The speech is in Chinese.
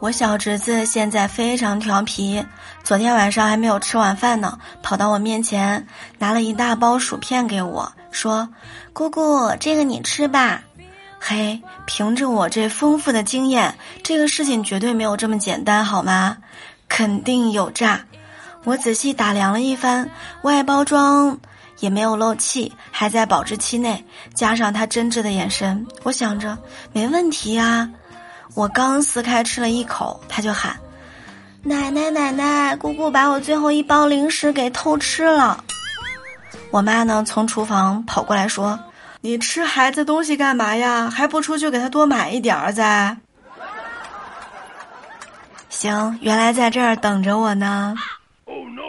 我小侄子现在非常调皮，昨天晚上还没有吃晚饭呢，跑到我面前拿了一大包薯片给我，说：“姑姑，这个你吃吧。”嘿，凭着我这丰富的经验，这个事情绝对没有这么简单，好吗？肯定有诈。我仔细打量了一番，外包装也没有漏气，还在保质期内，加上他真挚的眼神，我想着没问题呀。我刚撕开吃了一口，他就喊：“奶奶，奶奶，姑姑把我最后一包零食给偷吃了。”我妈呢，从厨房跑过来说：“你吃孩子东西干嘛呀？还不出去给他多买一点儿再？”行，原来在这儿等着我呢。Oh no！